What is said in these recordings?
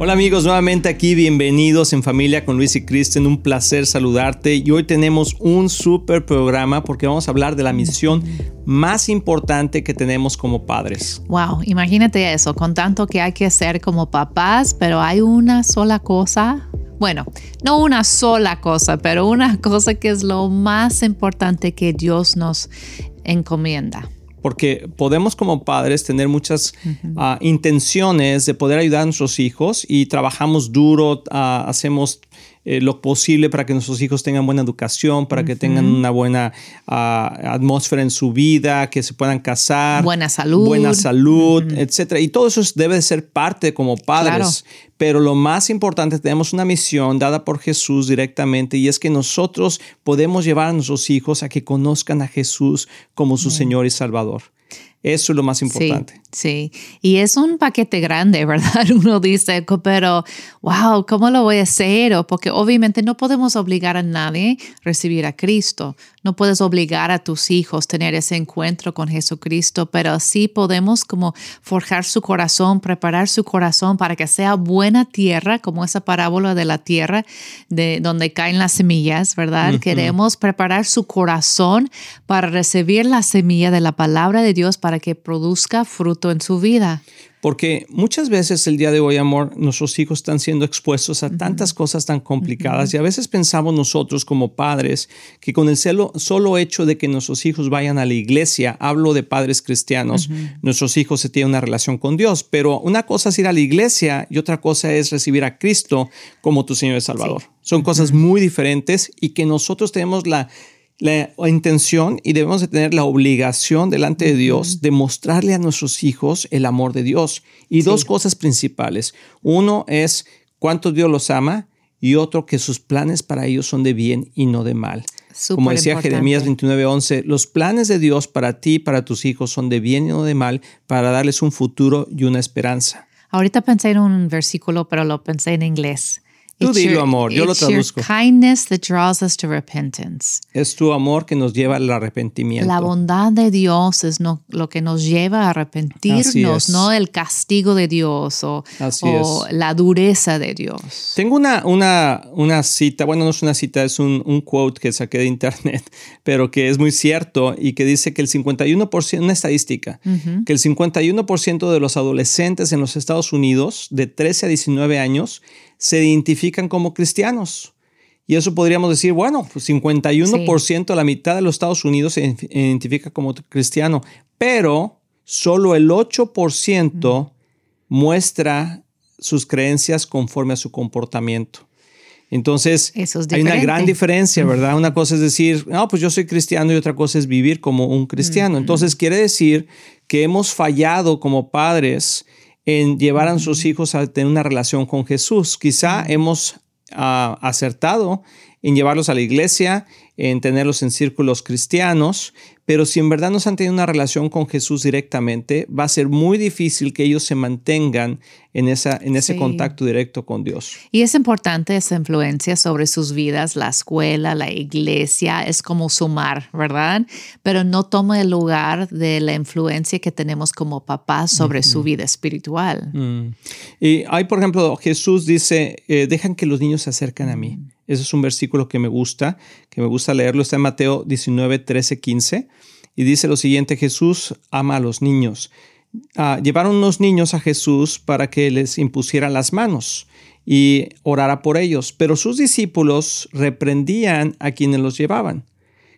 Hola amigos, nuevamente aquí, bienvenidos en familia con Luis y Kristen, un placer saludarte. Y hoy tenemos un súper programa porque vamos a hablar de la misión más importante que tenemos como padres. Wow, imagínate eso, con tanto que hay que hacer como papás, pero hay una sola cosa. Bueno, no una sola cosa, pero una cosa que es lo más importante que Dios nos encomienda porque podemos como padres tener muchas ah, intenciones de poder ayudar a nuestros hijos y trabajamos duro, ah, hacemos eh, lo posible para que nuestros hijos tengan buena educación, para que tengan una buena ah, atmósfera en su vida, que se puedan casar. Buena salud. Buena salud, etcétera. Y todo eso debe de ser parte como padres. Pero lo más importante, tenemos una misión dada por Jesús directamente y es que nosotros podemos llevar a nuestros hijos a que conozcan a Jesús como su Señor y Salvador. Eso es lo más importante. Sí, y es un paquete grande, ¿verdad? Uno dice, pero, wow, ¿cómo lo voy a hacer? porque obviamente no podemos obligar a nadie a recibir a Cristo. No puedes obligar a tus hijos a tener ese encuentro con Jesucristo, pero sí podemos como forjar su corazón, preparar su corazón para que sea buena tierra, como esa parábola de la tierra de donde caen las semillas, ¿verdad? Queremos preparar su corazón para recibir la semilla de la palabra de Dios para que produzca fruto en su vida. Porque muchas veces el día de hoy, amor, nuestros hijos están siendo expuestos a tantas cosas tan complicadas y a veces pensamos nosotros como padres que con el solo hecho de que nuestros hijos vayan a la iglesia, hablo de padres cristianos, nuestros hijos se tienen una relación con Dios, pero una cosa es ir a la iglesia y otra cosa es recibir a Cristo como tu Señor y Salvador. Son cosas muy diferentes y que nosotros tenemos la la intención y debemos de tener la obligación delante de Dios de mostrarle a nuestros hijos el amor de Dios. Y dos cosas principales. Uno es cuánto Dios los ama y otro que sus planes para ellos son de bien y no de mal. Como decía Jeremías 29:11, los planes de Dios para ti y para tus hijos son de bien y no de mal, para darles un futuro y una esperanza. Ahorita pensé en un versículo, pero lo pensé en inglés. Tú dilo, amor, yo lo traduzco. kindness that draws us to repentance. Es tu amor que nos lleva al arrepentimiento. La bondad de Dios es lo que nos lleva a arrepentirnos, no el castigo de Dios o, la dureza de Dios. Tengo una, una, una cita, bueno, no es una cita, es un, un quote que saqué de internet, pero que es muy cierto y que dice que el 51%, una estadística, que el 51% de los adolescentes en los Estados Unidos de 13 a 19 años se identifican como cristianos. Y eso podríamos decir, bueno, pues 51%, la mitad de los Estados Unidos se identifica como cristiano, pero solo el 8% muestra sus creencias conforme a su comportamiento. Entonces, hay una gran diferencia, ¿verdad? Una cosa es decir, no, pues yo soy cristiano y otra cosa es vivir como un cristiano. Entonces, quiere decir que hemos fallado como padres en llevar a sus hijos a tener una relación con Jesús. Quizá hemos ah, acertado en llevarlos a la iglesia, en tenerlos en círculos cristianos, pero si en verdad no han tenido una relación con Jesús directamente, va a ser muy difícil que ellos se mantengan en, esa, en ese contacto directo con Dios. Y es importante esa influencia sobre sus vidas, la escuela, la iglesia, es como sumar, ¿verdad? Pero no toma el lugar de la influencia que tenemos como papás sobre su vida espiritual. Mm. Y hay, por ejemplo, Jesús dice, eh, dejan que los niños se acerquen a mí. Ese es un versículo que me gusta, que me gusta leerlo. Está en Mateo 19, 13, 15. Y dice lo siguiente, Jesús ama a los niños. Ah, llevaron unos niños a Jesús para que les impusiera las manos y orara por ellos, pero sus discípulos reprendían a quienes los llevaban.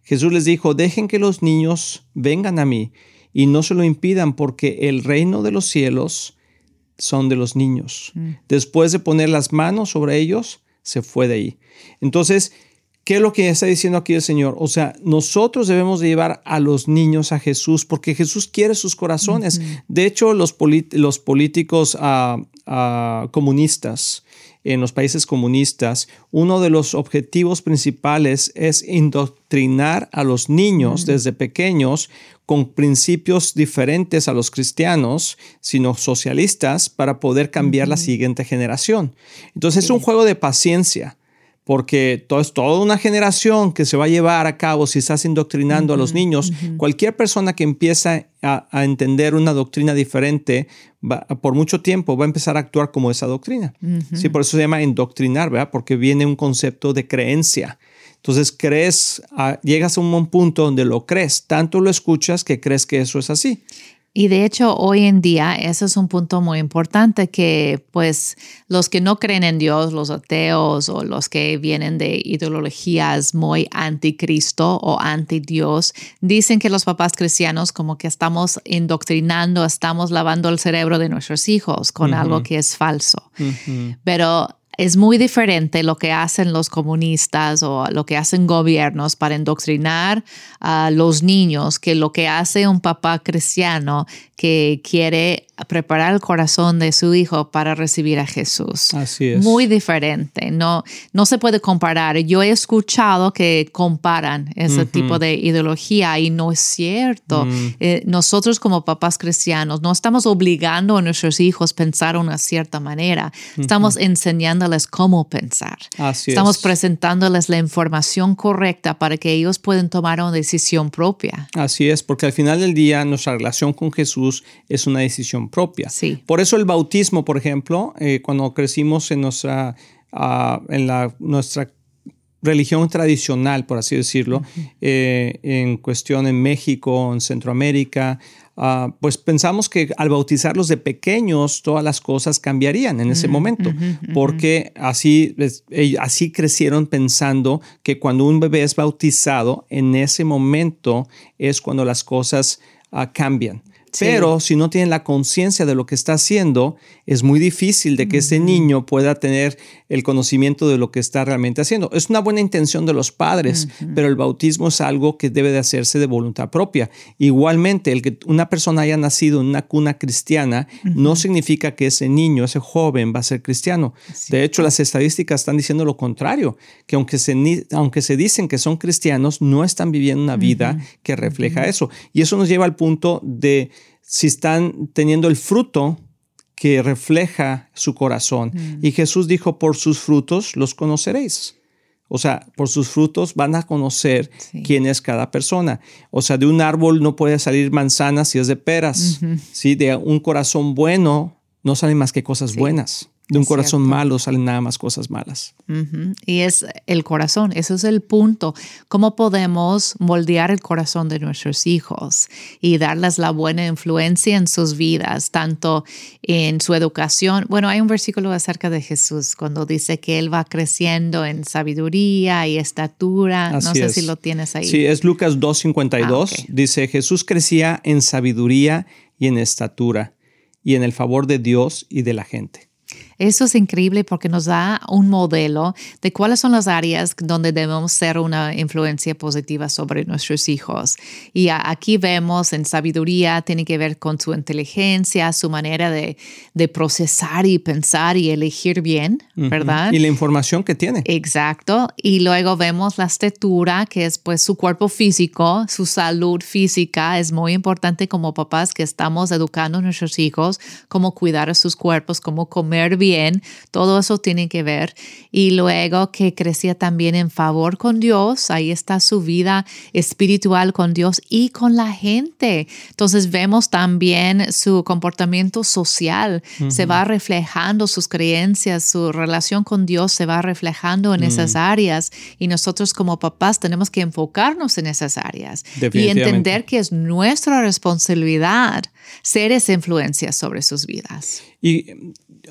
Jesús les dijo, dejen que los niños vengan a mí y no se lo impidan porque el reino de los cielos son de los niños. Mm. Después de poner las manos sobre ellos, se fue de ahí. Entonces, ¿qué es lo que está diciendo aquí el Señor? O sea, nosotros debemos de llevar a los niños a Jesús porque Jesús quiere sus corazones. De hecho, los, los políticos ah, comunistas en los países comunistas, uno de los objetivos principales es indoctrinar a los niños desde pequeños con principios diferentes a los cristianos, sino socialistas, para poder cambiar la siguiente generación. Entonces es un juego de paciencia porque todo, es toda una generación que se va a llevar a cabo si estás indoctrinando a los niños. Cualquier persona que empieza a, entender una doctrina diferente, por mucho tiempo va a empezar a actuar como esa doctrina. Sí, por eso se llama indoctrinar, ¿verdad? Porque viene un concepto de creencia. Entonces crees, llegas a un punto donde lo crees, tanto lo escuchas que crees que eso es así. Y de hecho, hoy en día, ese es un punto muy importante que pues los que no creen en Dios, los ateos o los que vienen de ideologías muy anticristo o anti Dios, dicen que los papás cristianos como que estamos indoctrinando, estamos lavando el cerebro de nuestros hijos con algo que es falso. Pero es muy diferente lo que hacen los comunistas o lo que hacen gobiernos para indoctrinar a los niños que lo que hace un papá cristiano que quiere preparar el corazón de su hijo para recibir a Jesús. Así es. Muy diferente, no, no se puede comparar. Yo he escuchado que comparan ese tipo de ideología y no es cierto. Mm. Eh, nosotros como papás cristianos no estamos obligando a nuestros hijos a pensar de una cierta manera, estamos enseñándoles cómo pensar. Así estamos presentándoles la información correcta para que ellos puedan tomar una decisión propia. Así es, porque al final del día nuestra relación con Jesús es una decisión propia. Sí. Por eso el bautismo, por ejemplo, eh, cuando crecimos en nuestra, ah, en la, nuestra religión tradicional, por así decirlo, eh, en cuestión en México, en Centroamérica, ah, pues pensamos que al bautizarlos de pequeños todas las cosas cambiarían en ese momento, porque así, así crecieron pensando que cuando un bebé es bautizado, en ese momento es cuando las cosas ah, Pero si no tiene la conciencia de lo que está haciendo, es muy difícil de que ese niño pueda tener el conocimiento de lo que está realmente haciendo. Es una buena intención de los padres, pero el bautismo es algo que debe de hacerse de voluntad propia. Igualmente, el que una persona haya nacido en una cuna cristiana no significa que ese niño, ese joven va a ser cristiano. De hecho, las estadísticas están diciendo lo contrario, que aunque se, aunque se dicen que son cristianos, no están viviendo una vida que refleja eso. Y eso nos lleva al punto de si están teniendo el fruto que refleja su corazón. Mm. Y Jesús dijo, por sus frutos los conoceréis. O sea, por sus frutos van a conocer quién es cada persona. O sea, de un árbol no puede salir manzanas si es de peras. De un corazón bueno no salen más que cosas buenas. De un corazón malo salen nada más cosas malas. Y es el corazón, ese es el punto. ¿Cómo podemos moldear el corazón de nuestros hijos y darles la buena influencia en sus vidas, tanto en su educación? Bueno, hay un versículo acerca de Jesús cuando dice que Él va creciendo en sabiduría y estatura. no sé si lo tienes ahí. Sí, es Lucas 2.52. Ah, dice, Jesús crecía en sabiduría y en estatura y en el favor de Dios y de la gente. Eso es increíble porque nos da un modelo de cuáles son las áreas donde debemos ser una influencia positiva sobre nuestros hijos. Y aquí vemos en sabiduría, tiene que ver con su inteligencia, su manera de, procesar y pensar y elegir bien, ¿verdad? Y la información que tiene. Exacto. Y luego vemos la estatura, que es pues su cuerpo físico, su salud física. Es muy importante como papás que estamos educando a nuestros hijos cómo cuidar a sus cuerpos, cómo comer bien todo eso tiene que ver. Y luego que crecía también en favor con Dios, ahí está su vida espiritual con Dios y con la gente. Entonces vemos también su comportamiento social, se va reflejando sus creencias, su relación con Dios se va reflejando en esas mm. áreas y nosotros como papás tenemos que enfocarnos en esas áreas y entender que es nuestra responsabilidad ser esa influencia sobre sus vidas. Y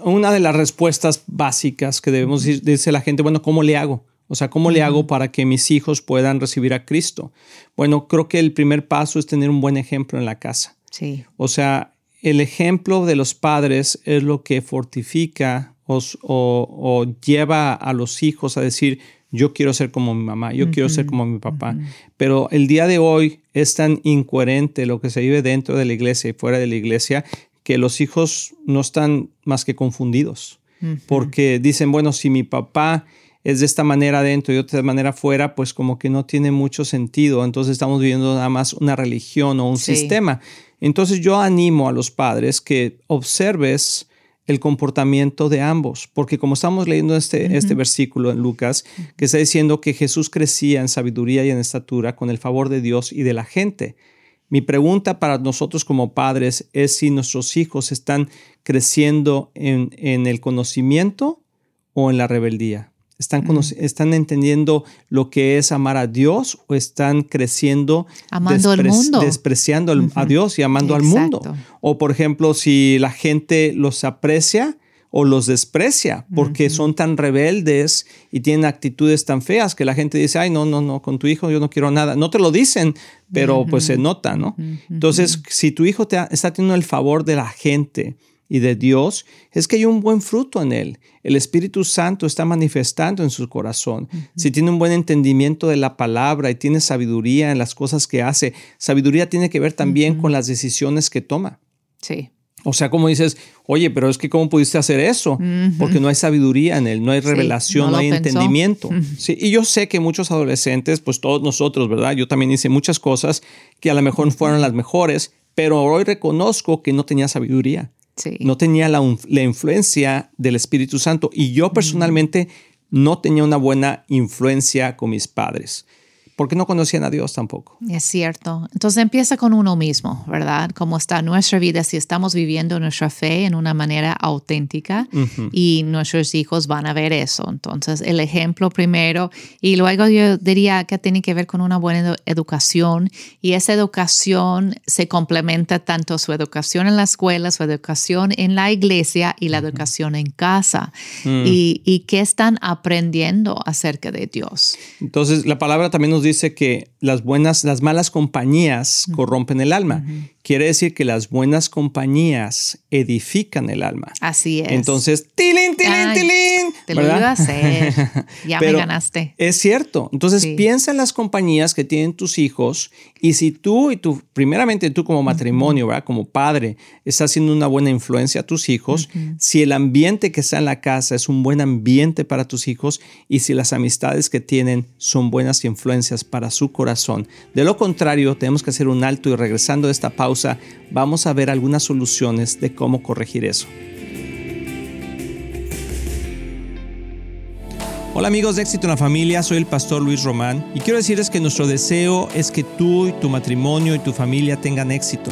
una de las respuestas básicas que debemos decir, dice la gente, bueno, ¿cómo le hago? O sea, ¿cómo le hago para que mis hijos puedan recibir a Cristo? Bueno, creo que el primer paso es tener un buen ejemplo en la casa. Sí. O sea, el ejemplo de los padres es lo que fortifica o, lleva a los hijos a decir, yo quiero ser como mi mamá, yo quiero ser como mi papá. Pero el día de hoy es tan incoherente lo que se vive dentro de la iglesia y fuera de la iglesia que los hijos no están más que confundidos. porque dicen, bueno, si mi papá es de esta manera adentro y de otra manera afuera, pues como que no tiene mucho sentido. Entonces estamos viviendo nada más una religión o un sistema. Entonces yo animo a los padres que observes el comportamiento de ambos, porque como estamos leyendo este, este versículo en Lucas, que está diciendo que Jesús crecía en sabiduría y en estatura con el favor de Dios y de la gente. Mi pregunta para nosotros como padres es si nuestros hijos están creciendo en, en el conocimiento o en la rebeldía. ¿Están, ¿Están entendiendo lo que es amar a Dios o están creciendo amando al mundo. despreciando a Dios y amando al mundo? O por ejemplo, si la gente los aprecia o los desprecia porque son tan rebeldes y tienen actitudes tan feas que la gente dice, ay, no, no, no, con tu hijo yo no quiero nada. No te lo dicen, pero pues se nota, ¿no? Entonces, si tu hijo te está teniendo el favor de la gente, y de Dios es que hay un buen fruto en él. El Espíritu Santo está manifestando en su corazón. Si tiene un buen entendimiento de la palabra y tiene sabiduría en las cosas que hace, sabiduría tiene que ver también con las decisiones que toma. Sí. O sea, como dices, oye, pero es que ¿cómo pudiste hacer eso? Porque no hay sabiduría en él, no hay revelación, no, hay entendimiento. sí, y yo sé que muchos adolescentes, pues todos nosotros, ¿verdad? Yo también hice muchas cosas que a lo mejor fueron las mejores, pero hoy reconozco que no tenía sabiduría. No tenía la, influencia del Espíritu Santo y yo personalmente no tenía una buena influencia con mis padres porque no conocían a Dios tampoco. Es cierto. Entonces empieza con uno mismo, ¿verdad? Cómo está nuestra vida, si estamos viviendo nuestra fe en una manera auténtica y nuestros hijos van a ver eso. Entonces el ejemplo primero y luego yo diría que tiene que ver con una buena educación y esa educación se complementa tanto su educación en la escuela, su educación en la iglesia y la educación en casa. Mm. y, y qué están aprendiendo acerca de Dios. Entonces la palabra también nos dice dice que las buenas, las malas compañías corrompen el alma. Quiere decir que las buenas compañías edifican el alma. Así es. Entonces, tilín, tilín, tilín. Te lo iba a hacer. Ya me ganaste. Es cierto. Entonces, piensa en las compañías que tienen tus hijos y si tú y tú, primeramente tú como matrimonio, ¿verdad? Como padre, estás haciendo una buena influencia a tus hijos, si el ambiente que está en la casa es un buen ambiente para tus hijos y si las amistades que tienen son buenas influencias para su corazón. De lo contrario, tenemos que hacer un alto y regresando de esta pausa, vamos a ver algunas soluciones de cómo corregir eso. Hola amigos de Éxito en la Familia, soy el pastor Luis Román y quiero decirles que nuestro deseo es que tú y tu matrimonio y tu familia tengan éxito.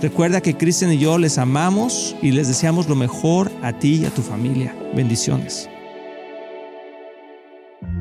Recuerda que Cristian y yo les amamos y les deseamos lo mejor a ti y a tu familia. Bendiciones.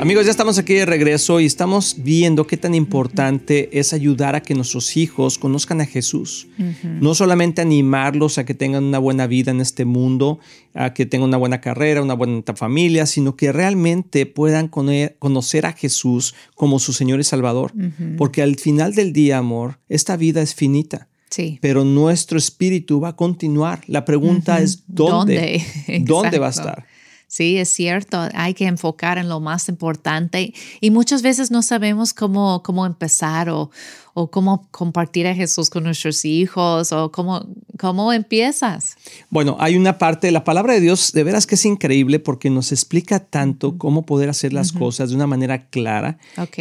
Amigos, ya estamos aquí de regreso y estamos viendo qué tan importante es ayudar a que nuestros hijos conozcan a Jesús. No solamente animarlos a que tengan una buena vida en este mundo, a que tengan una buena carrera, una buena familia, sino que realmente puedan conocer a Jesús como su Señor y Salvador. Porque al final del día, amor, esta vida es finita. Sí. Pero nuestro espíritu va a continuar. La pregunta es ¿dónde? ¿Dónde, ¿Dónde va a estar? Sí, es cierto, hay que enfocar en lo más importante y muchas veces no sabemos cómo, cómo empezar o, o cómo compartir a Jesús con nuestros hijos o cómo, cómo empiezas. Bueno, hay una parte de la palabra de Dios de veras que es increíble porque nos explica tanto cómo poder hacer las cosas de una manera clara.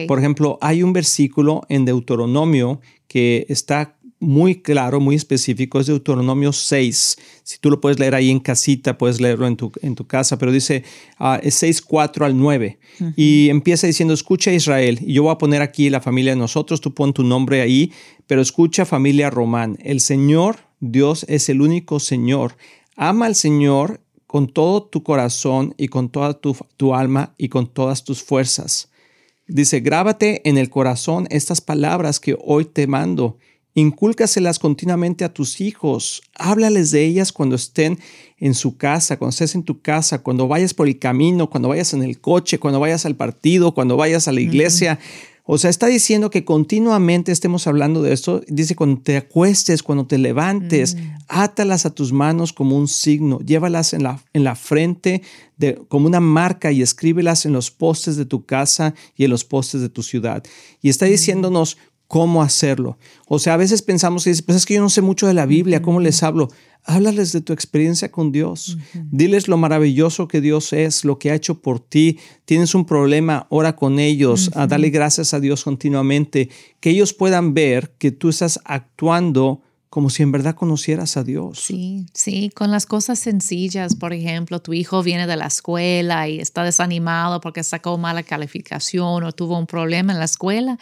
Por ejemplo, hay un versículo en Deuteronomio que está muy claro, muy específico, es Deuteronomio 6. Si tú lo puedes leer ahí en casita, puedes leerlo en tu, en tu casa, pero dice uh, es 6, 4 al 9. Y empieza diciendo, escucha Israel, y yo voy a poner aquí la familia de nosotros, tú pon tu nombre ahí, pero escucha familia Román. El Señor, Dios, es el único Señor. Ama al Señor con todo tu corazón y con toda tu, tu alma y con todas tus fuerzas. Dice, grábate en el corazón estas palabras que hoy te mando Incúlcaselas continuamente a tus hijos. Háblales de ellas cuando estén en su casa, cuando estés en tu casa, cuando vayas por el camino, cuando vayas en el coche, cuando vayas al partido, cuando vayas a la iglesia. O sea, está diciendo que continuamente estemos hablando de esto. Dice, cuando te acuestes, cuando te levantes, mm. átalas a tus manos como un signo, llévalas en la, en la frente de, como una marca y escríbelas en los postes de tu casa y en los postes de tu ciudad. Y está mm. diciéndonos, cómo hacerlo. O sea, a veces pensamos que pues es que yo no sé mucho de la Biblia, ¿cómo les hablo? Háblales de tu experiencia con Dios. Diles lo maravilloso que Dios es, lo que ha hecho por ti. Tienes un problema, ora con ellos, a darle gracias a Dios continuamente, que ellos puedan ver que tú estás actuando como si en verdad conocieras a Dios. Sí, sí, con las cosas sencillas, por ejemplo, tu hijo viene de la escuela y está desanimado porque sacó mala calificación o tuvo un problema en la escuela,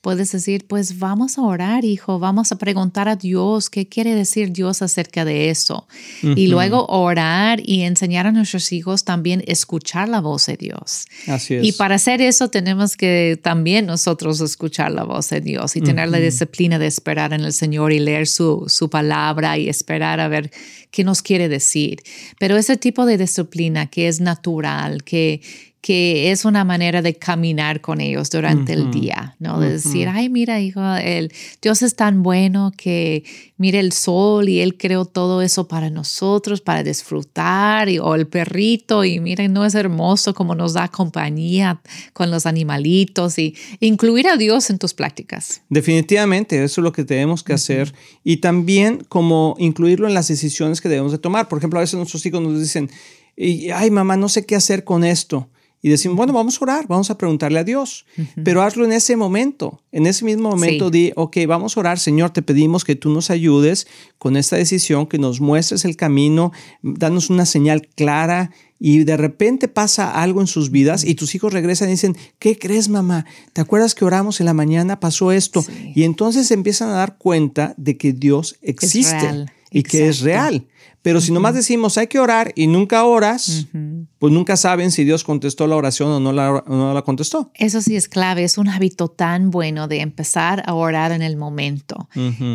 puedes decir, pues vamos a orar, hijo, vamos a preguntar a Dios qué quiere decir Dios acerca de eso. Y luego orar y enseñar a nuestros hijos también escuchar la voz de Dios. Así es. Y para hacer eso tenemos que también nosotros escuchar la voz de Dios y tener la disciplina de esperar en el Señor y leer su, su palabra y esperar a ver qué nos quiere decir. Pero ese tipo de disciplina que es natural, que que es una manera de caminar con ellos durante el día, ¿no? De decir, ay, mira, hijo, el, Dios es tan bueno que mire el sol y Él creó todo eso para nosotros, para disfrutar, y, o el perrito, y miren, no es hermoso como nos da compañía con los animalitos, y incluir a Dios en tus prácticas. Definitivamente, eso es lo que tenemos que hacer, y también como incluirlo en las decisiones que debemos de tomar. Por ejemplo, a veces nuestros hijos nos dicen, ay, mamá, no sé qué hacer con esto y decimos, bueno, vamos a orar, vamos a preguntarle a Dios, pero hazlo en ese momento, en ese mismo momento di, ok, vamos a orar, Señor, te pedimos que tú nos ayudes con esta decisión, que nos muestres el camino, danos una señal clara y de repente pasa algo en sus vidas y tus hijos regresan y dicen, ¿qué crees mamá? ¿Te acuerdas que oramos en la mañana? Pasó esto. Y entonces empiezan a dar cuenta de que Dios existe y que es real. Pero si nomás decimos hay que orar y nunca oras, pues nunca saben si Dios contestó la oración o no la, no la, contestó. Eso sí es clave, es un hábito tan bueno de empezar a orar en el momento.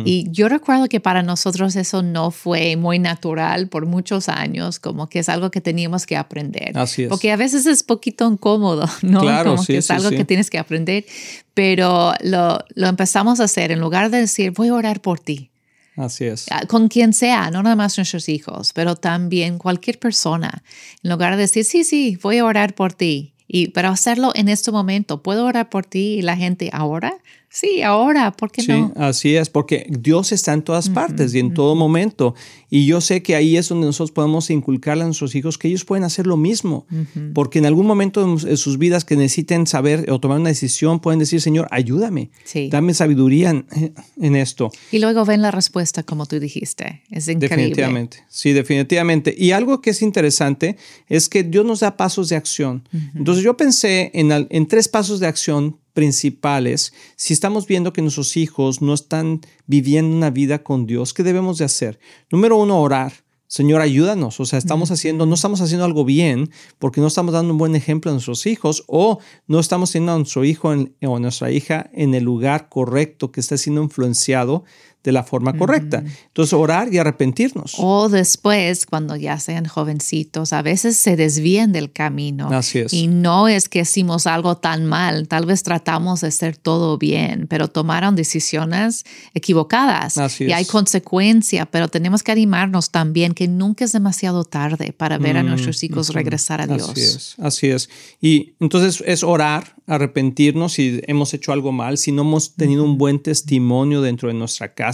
Y yo recuerdo que para nosotros eso no fue muy natural por muchos años, como que es algo que teníamos que aprender. Así es. Porque a veces es poquito incómodo, ¿no? Claro, como que es algo que tienes que aprender, pero lo, lo empezamos a hacer en lugar de decir voy a orar por ti. Así es. Ah, con quien sea, no nada más nuestros hijos, pero también cualquier persona. En lugar de decir, sí, sí, voy a orar por ti. Y, pero hacerlo en este momento, ¿puedo orar por ti? Y la gente, ¿ahora? Sí, ahora, ¿por qué no? Sí, así es, porque Dios está en todas partes y en todo momento. Y yo sé que ahí es donde nosotros podemos inculcarle a nuestros hijos que ellos pueden hacer lo mismo, porque en algún momento en sus vidas que necesiten saber o tomar una decisión, pueden decir, Señor, ayúdame, dame sabiduría en, esto. Y luego ven la respuesta como tú dijiste. Es increíble. Definitivamente, sí, definitivamente. Y algo que es interesante es que Dios nos da pasos de acción. Entonces yo pensé en, en tres pasos de acción principales, si estamos viendo que nuestros hijos no están viviendo una vida con Dios, ¿qué debemos de hacer? Número uno, orar. Señor, ayúdanos. O sea, estamos haciendo, no estamos haciendo algo bien porque no estamos dando un buen ejemplo a nuestros hijos o no estamos teniendo a nuestro hijo o a nuestra hija en el lugar correcto que está siendo influenciado de la forma correcta. Entonces, orar y arrepentirnos. O después, cuando ya sean jovencitos, a veces se desvían del camino. Así es. Y no es que hicimos algo tan mal, tal vez tratamos de hacer todo bien, pero tomaron decisiones equivocadas. Así y hay consecuencia, pero tenemos que animarnos también que nunca es demasiado tarde para ver a mm, nuestros hijos regresar a Dios. Así es, así es. Y entonces es orar, arrepentirnos si hemos hecho algo mal, si no hemos tenido un buen testimonio dentro de nuestra casa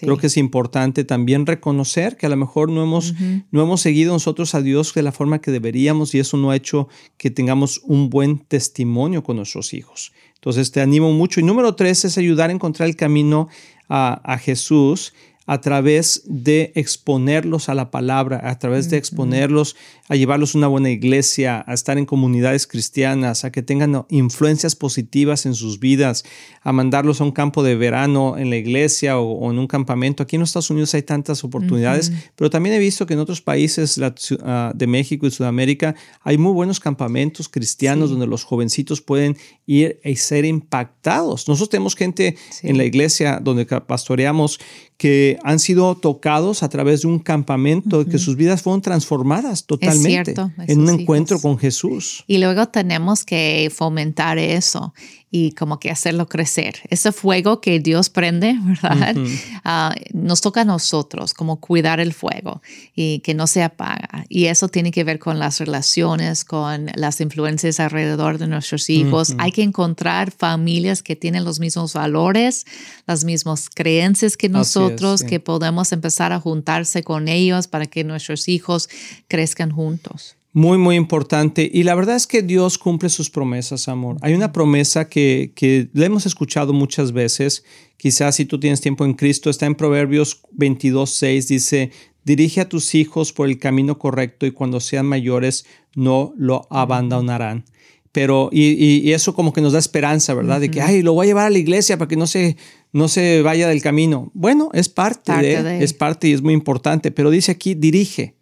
Creo que es importante también reconocer que a lo mejor no hemos, no hemos seguido nosotros a Dios de la forma que deberíamos y eso no ha hecho que tengamos un buen testimonio con nuestros hijos. Entonces te animo mucho. Y número tres es ayudar a encontrar el camino a, a Jesús a través de exponerlos a la palabra, a través de exponerlos a llevarlos a una buena iglesia, a estar en comunidades cristianas, a que tengan influencias positivas en sus vidas, a mandarlos a un campo de verano en la iglesia o, en un campamento. Aquí en los Estados Unidos hay tantas oportunidades, pero también he visto que en otros países ah, de México y Sudamérica hay muy buenos campamentos cristianos donde los jovencitos pueden ir y ser impactados. Nosotros tenemos gente en la iglesia donde pastoreamos que han sido tocados a través de un campamento, que sus vidas fueron transformadas totalmente en un encuentro con Jesús. Y luego tenemos que fomentar eso y como que hacerlo crecer. Ese fuego que Dios prende, ¿verdad? Ah, nos toca a nosotros como cuidar el fuego y que no se apaga. Y eso tiene que ver con las relaciones, con las influencias alrededor de nuestros hijos. Hay que encontrar familias que tienen los mismos valores, las mismas creencias que nosotros, que podemos empezar a juntarse con ellos para que nuestros hijos crezcan juntos. Muy, muy importante. Y la verdad es que Dios cumple sus promesas, amor. Hay una promesa que, que le hemos escuchado muchas veces. Quizás si tú tienes tiempo en Cristo, está en Proverbios 22, 6. Dice, dirige a tus hijos por el camino correcto y cuando sean mayores no lo abandonarán. Pero, y, eso como que nos da esperanza, ¿verdad? De que, ay, lo voy a llevar a la iglesia para que no se, no se vaya del camino. Bueno, es parte, de, es parte y es muy importante. Pero dice aquí, dirige.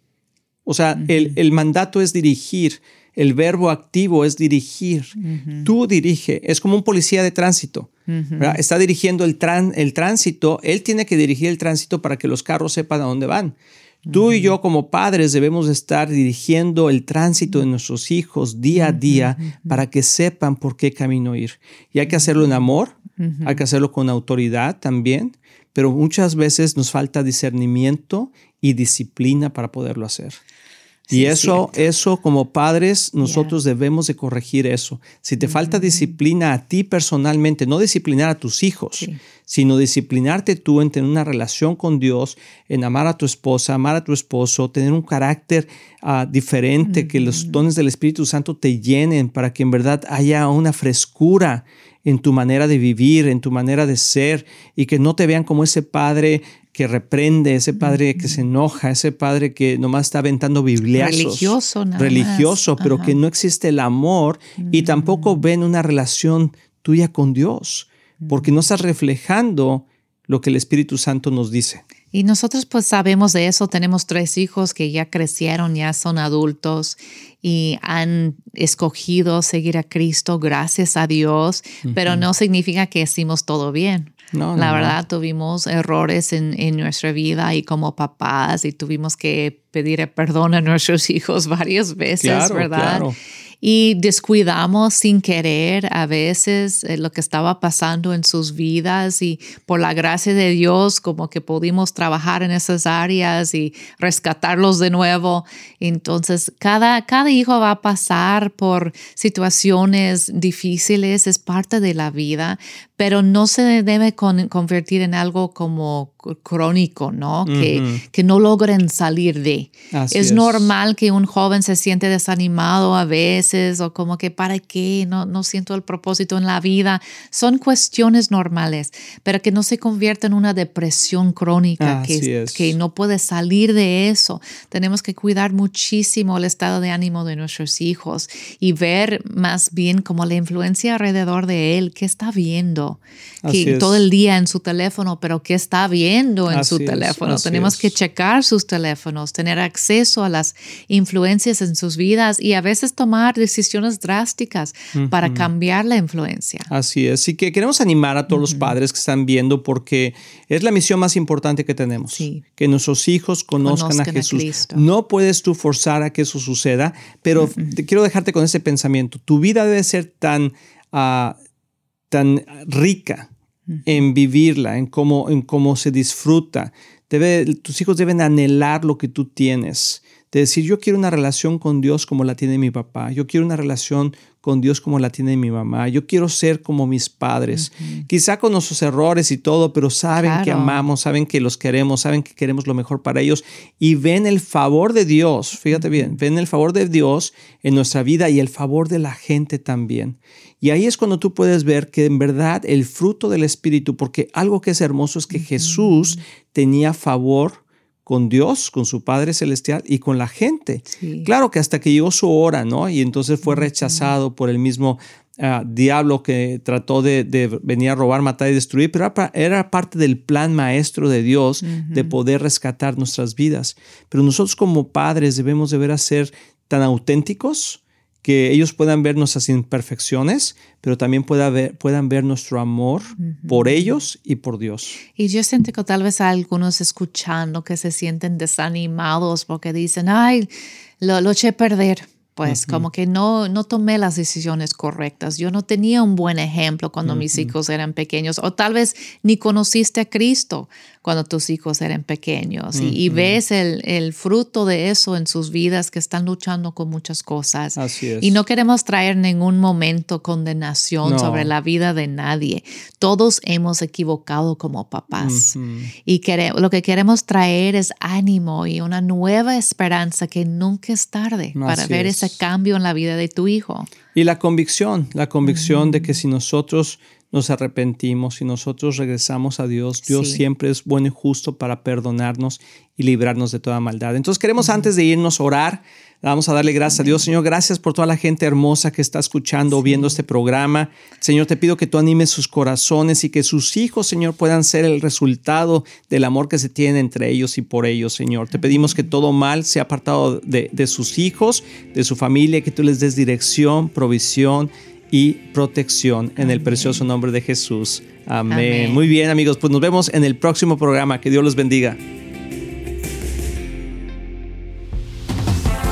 O sea, el, mandato es dirigir, el verbo activo es dirigir. Tú dirige, es como un policía de tránsito. Está dirigiendo el, el tránsito, él tiene que dirigir el tránsito para que los carros sepan a dónde van. Tú y yo como padres debemos estar dirigiendo el tránsito de nuestros hijos día a día para que sepan por qué camino ir. Y hay que hacerlo en amor, hay que hacerlo con autoridad también, pero muchas veces nos falta discernimiento y disciplina para poderlo hacer. y eso, eso como padres, nosotros debemos de corregir eso. Si te falta disciplina a ti personalmente, no disciplinar a tus hijos, sino disciplinarte tú en tener una relación con Dios, en amar a tu esposa, amar a tu esposo, tener un carácter ah, diferente, que los dones del Espíritu Santo te llenen para que en verdad haya una frescura en tu manera de vivir, en tu manera de ser, y que no te vean como ese padre que reprende, ese padre que se enoja, ese padre que nomás está aventando bibliazos. Religioso, nada Religioso, pero que no existe el amor y tampoco ven una relación tuya con Dios, porque no estás reflejando lo que el Espíritu Santo nos dice. Y nosotros pues sabemos de eso, tenemos tres hijos que ya crecieron, ya son adultos y han escogido seguir a Cristo, gracias a Dios, pero no significa que hicimos todo bien. No, la verdad, tuvimos errores en, en, nuestra vida y como papás y tuvimos que pedir perdón a nuestros hijos varias veces, ¿verdad? Claro y descuidamos sin querer a veces eh, lo que estaba pasando en sus vidas y por la gracia de Dios como que pudimos trabajar en esas áreas y rescatarlos de nuevo. Entonces, cada, cada hijo va a pasar por situaciones difíciles, es parte de la vida, pero no se debe convertir en algo como crónico, ¿no? que, que, no logren salir de. es, normal que un joven se siente desanimado a veces o como que para qué, no, no siento el propósito en la vida. Son cuestiones normales, pero que no se convierta en una depresión crónica, que, que no puede salir de eso. Tenemos que cuidar muchísimo el estado de ánimo de nuestros hijos y ver más bien como la influencia alrededor de él, qué está viendo que todo el día en su teléfono, pero ¿qué está viendo en su teléfono? Tenemos que checar sus teléfonos, tener acceso a las influencias en sus vidas y a veces tomar decisiones drásticas para cambiar la influencia. Así es. Así que queremos animar a todos los padres que están viendo porque es la misión más importante que tenemos. Que nuestros hijos conozcan, a Jesús. no puedes tú forzar a que eso suceda, pero te quiero dejarte con ese pensamiento. Tu vida debe ser tan, ah, tan rica en vivirla, en cómo, en cómo se disfruta. Debe, tus hijos deben anhelar lo que tú tienes. De decir, yo quiero una relación con Dios como la tiene mi papá. Yo quiero una relación con Dios como la tiene mi mamá. Yo quiero ser como mis padres, quizá con nuestros errores y todo, pero saben que amamos, saben que los queremos, saben que queremos lo mejor para ellos y ven el favor de Dios, fíjate bien, ven el favor de Dios en nuestra vida y el favor de la gente también. Y ahí es cuando tú puedes ver que en verdad el fruto del Espíritu, porque algo que es hermoso es que Jesús tenía favor con Dios, con su Padre Celestial y con la gente. Claro que hasta que llegó su hora, ¿no? Y entonces fue rechazado por el mismo ah, diablo que trató de, venir a robar, matar y destruir, pero era, parte del plan maestro de Dios de poder rescatar nuestras vidas. Pero nosotros como padres debemos de ver a ser tan auténticos que ellos puedan ver nuestras imperfecciones, pero también ver, puedan ver nuestro amor por ellos y por Dios. Y yo siento que tal vez hay algunos escuchando que se sienten desanimados porque dicen, ay, lo, lo eché a perder pues como que no, no tomé las decisiones correctas. Yo no tenía un buen ejemplo cuando mis hijos eran pequeños o tal vez ni conociste a Cristo cuando tus hijos eran pequeños y, ves el, el, fruto de eso en sus vidas que están luchando con muchas cosas. Así es. Y no queremos traer ningún momento condenación sobre la vida de nadie. Todos hemos equivocado como papás y lo que queremos traer es ánimo y una nueva esperanza que nunca es tarde para ver ese cambio en la vida de tu hijo. Y la convicción, la convicción de que si nosotros nos arrepentimos y nosotros regresamos a Dios, Dios siempre es bueno y justo para perdonarnos y librarnos de toda maldad. Entonces queremos antes de irnos a orar, vamos a darle gracias a Dios. Señor, gracias por toda la gente hermosa que está escuchando o viendo este programa. Señor, te pido que tú animes sus corazones y que sus hijos, Señor, puedan ser el resultado del amor que se tiene entre ellos y por ellos, Señor. Te pedimos que todo mal sea apartado de, de sus hijos, de su familia, que tú les des dirección, provisión y protección en el precioso nombre de Jesús. Amén. Muy bien amigos, pues nos vemos en el próximo programa. Que Dios los bendiga.